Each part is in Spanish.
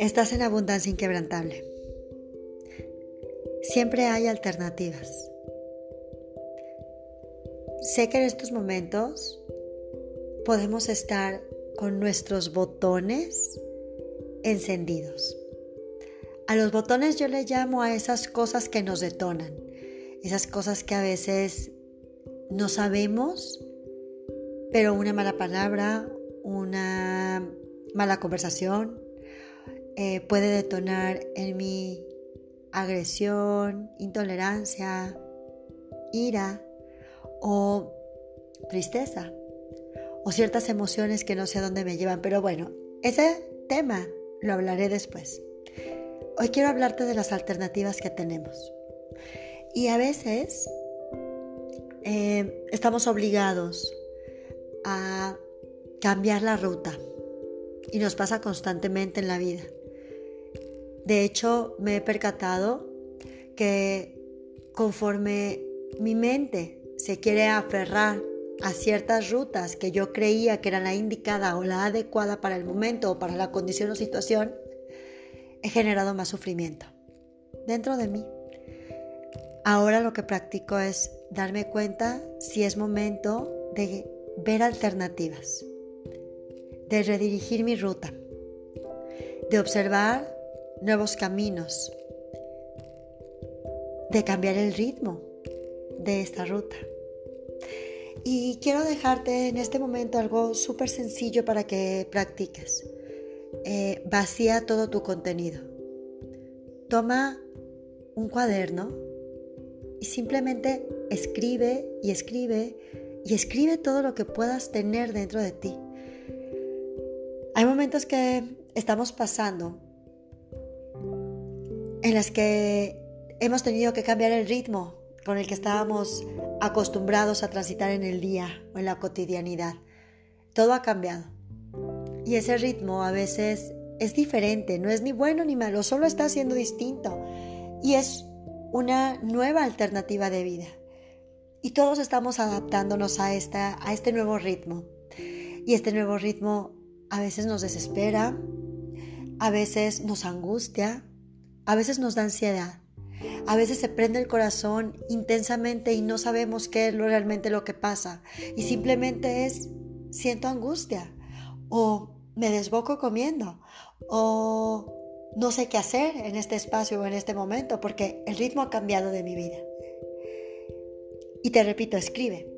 Estás en abundancia inquebrantable. Siempre hay alternativas. Sé que en estos momentos podemos estar con nuestros botones encendidos. A los botones yo le llamo a esas cosas que nos detonan, esas cosas que a veces no sabemos, pero una mala palabra, una mala conversación, eh, puede detonar en mi agresión, intolerancia, ira o tristeza o ciertas emociones que no sé a dónde me llevan. Pero bueno, ese tema lo hablaré después. Hoy quiero hablarte de las alternativas que tenemos. Y a veces eh, estamos obligados a cambiar la ruta. Y nos pasa constantemente en la vida. De hecho, me he percatado que conforme mi mente se quiere aferrar a ciertas rutas que yo creía que eran la indicada o la adecuada para el momento o para la condición o situación, he generado más sufrimiento dentro de mí. Ahora lo que practico es darme cuenta si es momento de ver alternativas, de redirigir mi ruta, de observar nuevos caminos, de cambiar el ritmo de esta ruta. Y quiero dejarte en este momento algo súper sencillo para que practiques. Eh, vacía todo tu contenido. Toma un cuaderno y simplemente escribe y escribe y escribe todo lo que puedas tener dentro de ti. Hay momentos que estamos pasando en las que hemos tenido que cambiar el ritmo con el que estábamos acostumbrados a transitar en el día o en la cotidianidad. Todo ha cambiado. Y ese ritmo a veces es diferente, no es ni bueno ni malo, solo está siendo distinto. Y es una nueva alternativa de vida. Y todos estamos adaptándonos a, esta, a este nuevo ritmo. Y este nuevo ritmo a veces nos desespera, a veces nos angustia, a veces nos da ansiedad. A veces se prende el corazón intensamente y no sabemos qué es realmente lo que pasa. Y simplemente es, siento angustia. O me desboco comiendo. O no sé qué hacer en este espacio o en este momento porque el ritmo ha cambiado de mi vida. Y te repito, escribe.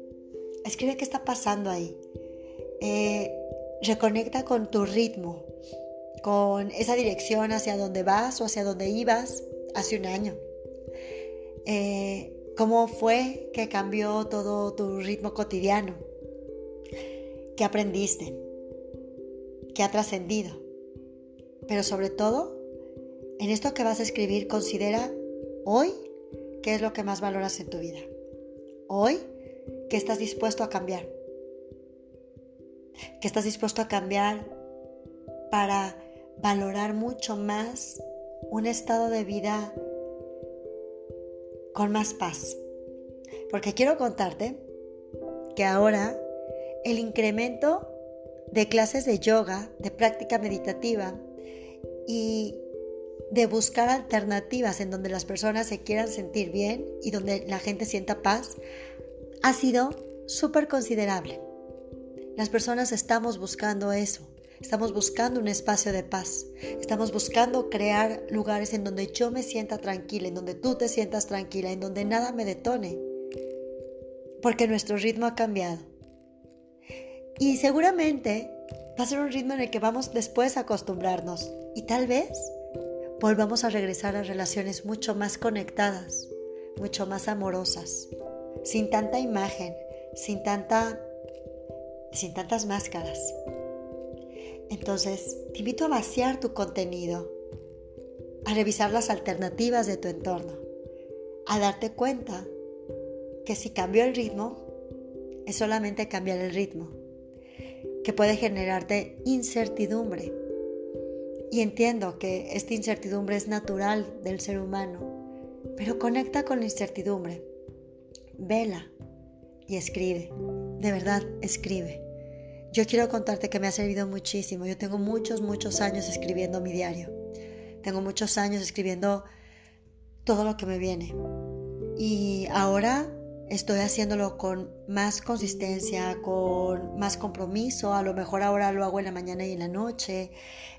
Escribe qué está pasando ahí. Eh, reconecta con tu ritmo con esa dirección hacia donde vas o hacia donde ibas hace un año. Eh, ¿Cómo fue que cambió todo tu ritmo cotidiano? ¿Qué aprendiste? ¿Qué ha trascendido? Pero sobre todo, en esto que vas a escribir, considera hoy qué es lo que más valoras en tu vida. Hoy, ¿qué estás dispuesto a cambiar? ¿Qué estás dispuesto a cambiar para valorar mucho más un estado de vida con más paz. Porque quiero contarte que ahora el incremento de clases de yoga, de práctica meditativa y de buscar alternativas en donde las personas se quieran sentir bien y donde la gente sienta paz, ha sido súper considerable. Las personas estamos buscando eso. Estamos buscando un espacio de paz. Estamos buscando crear lugares en donde yo me sienta tranquila, en donde tú te sientas tranquila, en donde nada me detone. Porque nuestro ritmo ha cambiado. Y seguramente va a ser un ritmo en el que vamos después a acostumbrarnos. Y tal vez volvamos a regresar a relaciones mucho más conectadas, mucho más amorosas, sin tanta imagen, sin tanta sin tantas máscaras. Entonces, te invito a vaciar tu contenido, a revisar las alternativas de tu entorno, a darte cuenta que si cambio el ritmo, es solamente cambiar el ritmo, que puede generarte incertidumbre. Y entiendo que esta incertidumbre es natural del ser humano, pero conecta con la incertidumbre, vela y escribe, de verdad escribe. Yo quiero contarte que me ha servido muchísimo. Yo tengo muchos, muchos años escribiendo mi diario. Tengo muchos años escribiendo todo lo que me viene. Y ahora estoy haciéndolo con más consistencia, con más compromiso. A lo mejor ahora lo hago en la mañana y en la noche.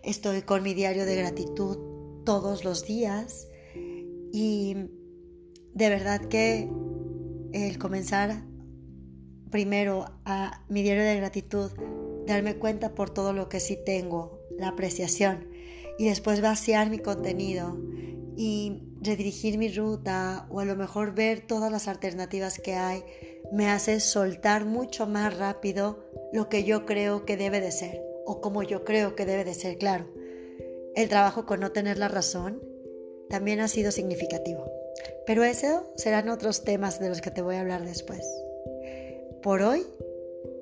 Estoy con mi diario de gratitud todos los días. Y de verdad que el comenzar primero a mi diario de gratitud, darme cuenta por todo lo que sí tengo, la apreciación, y después vaciar mi contenido y redirigir mi ruta o a lo mejor ver todas las alternativas que hay, me hace soltar mucho más rápido lo que yo creo que debe de ser o como yo creo que debe de ser, claro. El trabajo con no tener la razón también ha sido significativo. Pero eso serán otros temas de los que te voy a hablar después. Por hoy,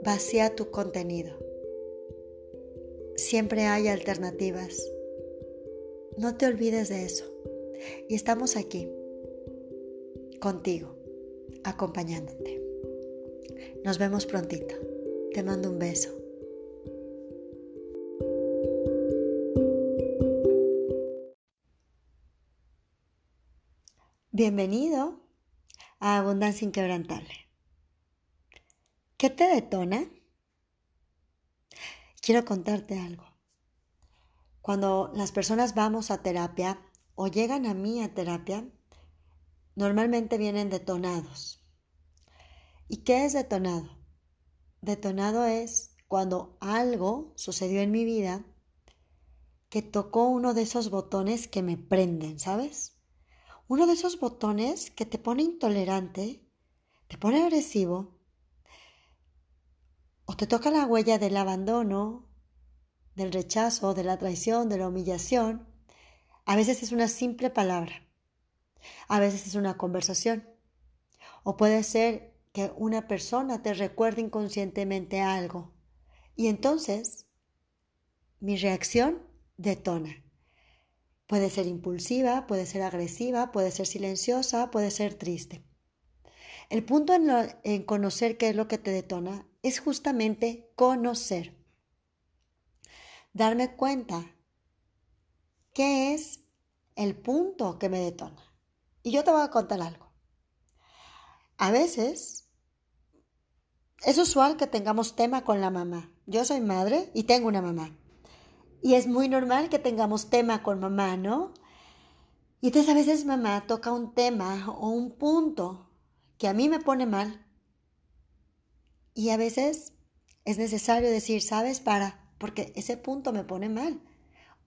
vacía tu contenido. Siempre hay alternativas. No te olvides de eso. Y estamos aquí, contigo, acompañándote. Nos vemos prontito. Te mando un beso. Bienvenido a Abundancia Inquebrantable. ¿Qué te detona? Quiero contarte algo. Cuando las personas vamos a terapia o llegan a mí a terapia, normalmente vienen detonados. ¿Y qué es detonado? Detonado es cuando algo sucedió en mi vida que tocó uno de esos botones que me prenden, ¿sabes? uno de esos botones que te pone intolerante, te pone agresivo, te toca la huella del abandono, del rechazo, de la traición, de la humillación. A veces es una simple palabra, a veces es una conversación, o puede ser que una persona te recuerde inconscientemente algo, y entonces mi reacción detona. Puede ser impulsiva, puede ser agresiva, puede ser silenciosa, puede ser triste. El punto en, conocer qué es lo que te detona es justamente conocer. Darme cuenta qué es el punto que me detona. Y yo te voy a contar algo. A veces es usual que tengamos tema con la mamá. Yo soy madre y tengo una mamá. Y es muy normal que tengamos tema con mamá, ¿no? Y entonces a veces mamá toca un tema o un punto que a mí me pone mal. Y a veces es necesario decir, ¿sabes? Para, porque ese punto me pone mal.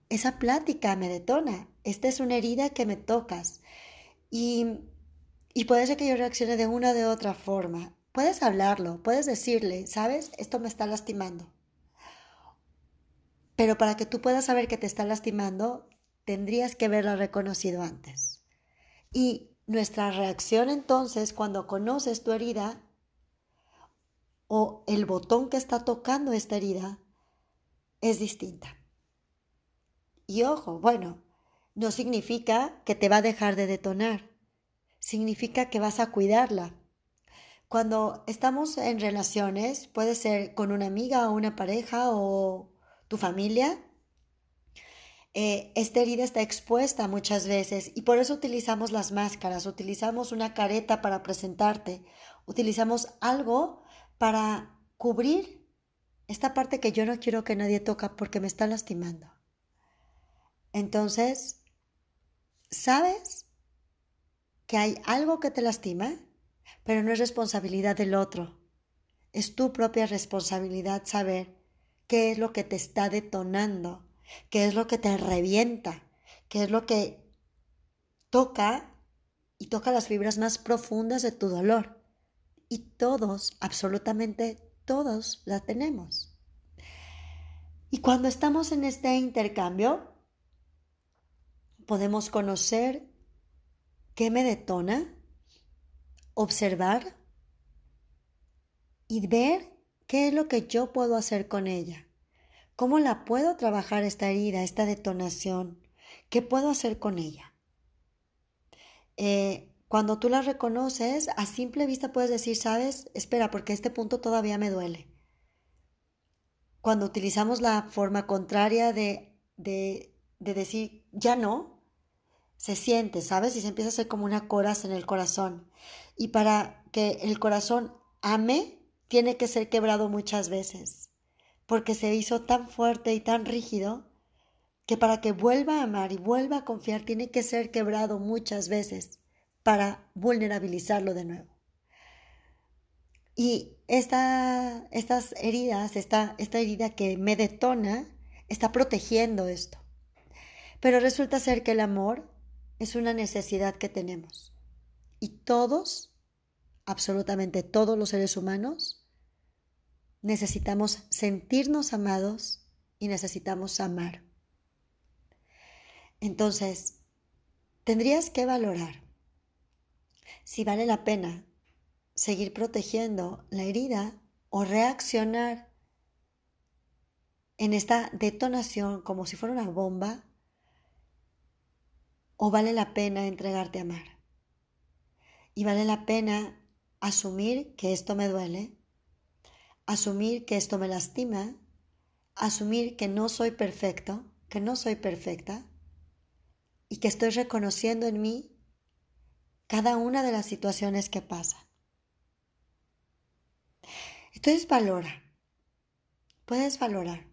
Esa plática me detona. Esta es una herida que me tocas. Y, y puede ser que yo reaccione de una o de otra forma. Puedes hablarlo, puedes decirle, ¿sabes? Esto me está lastimando. Pero para que tú puedas saber que te está lastimando, tendrías que haberla reconocido antes. Y nuestra reacción entonces cuando conoces tu herida o el botón que está tocando esta herida es distinta. Y ojo, bueno, no significa que te va a dejar de detonar, significa que vas a cuidarla. Cuando estamos en relaciones, puede ser con una amiga o una pareja o tu familia, eh, esta herida está expuesta muchas veces y por eso utilizamos las máscaras, utilizamos una careta para presentarte, utilizamos algo para cubrir esta parte que yo no quiero que nadie toca porque me está lastimando. Entonces, ¿sabes que hay algo que te lastima? Pero no es responsabilidad del otro. Es tu propia responsabilidad saber qué es lo que te está detonando, qué es lo que te revienta, qué es lo que toca y toca las fibras más profundas de tu dolor. Y todos, absolutamente todos, la tenemos. Y cuando estamos en este intercambio, podemos conocer qué me detona, observar y ver ¿Qué es lo que yo puedo hacer con ella? ¿Cómo la puedo trabajar esta herida, esta detonación? ¿Qué puedo hacer con ella? Eh, cuando tú la reconoces, a simple vista puedes decir, sabes, espera, porque este punto todavía me duele. Cuando utilizamos la forma contraria de, de, de decir, ya no. Se siente, ¿sabes? Y se empieza a hacer como una coraza en el corazón. Y para que el corazón ame, tiene que ser quebrado muchas veces, porque se hizo tan fuerte y tan rígido que para que vuelva a amar y vuelva a confiar tiene que ser quebrado muchas veces para vulnerabilizarlo de nuevo. Y esta, estas heridas, esta, esta herida que me detona, está protegiendo esto. Pero resulta ser que el amor es una necesidad que tenemos. Y todos, absolutamente todos los seres humanos, necesitamos sentirnos amados y necesitamos amar. Entonces, tendrías que valorar si vale la pena seguir protegiendo la herida o reaccionar en esta detonación como si fuera una bomba o vale la pena entregarte a amar. Y vale la pena asumir que esto me duele, asumir que esto me lastima, asumir que no soy perfecto, que no soy perfecta y que estoy reconociendo en mí cada una de las situaciones que pasan. Entonces valora, puedes valorar.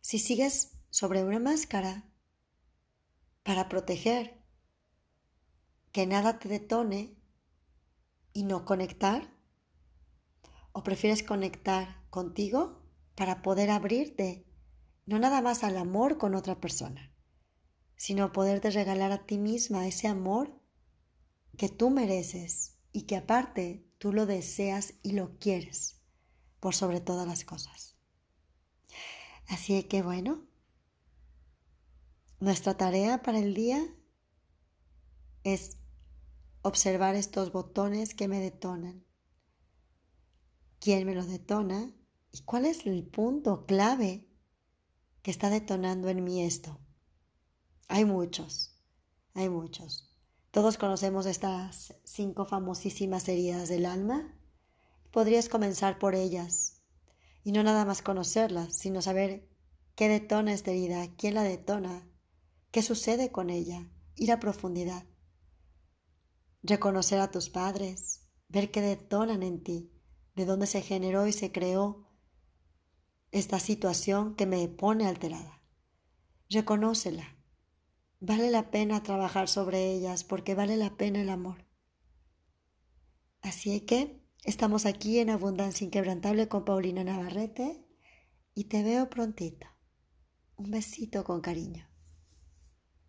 Si sigues sobre una máscara para proteger que nada te detone y no conectar, o prefieres conectar contigo para poder abrirte, no nada más al amor con otra persona, sino poderte regalar a ti misma ese amor que tú mereces y que aparte tú lo deseas y lo quieres por sobre todas las cosas. Así que bueno, nuestra tarea para el día es observar estos botones que me detonan. ¿Quién me los detona? ¿Y cuál es el punto clave que está detonando en mí esto? Hay muchos, hay muchos. Todos conocemos estas cinco famosísimas heridas del alma. Podrías comenzar por ellas y no nada más conocerlas, sino saber qué detona esta herida, quién la detona, qué sucede con ella, ir a profundidad. Reconocer a tus padres, ver qué detonan en ti, de dónde se generó y se creó esta situación que me pone alterada. Reconócela Vale la pena trabajar sobre ellas porque vale la pena el amor. Así que estamos aquí en Abundancia Inquebrantable con Paulina Navarrete y te veo prontito. Un besito con cariño.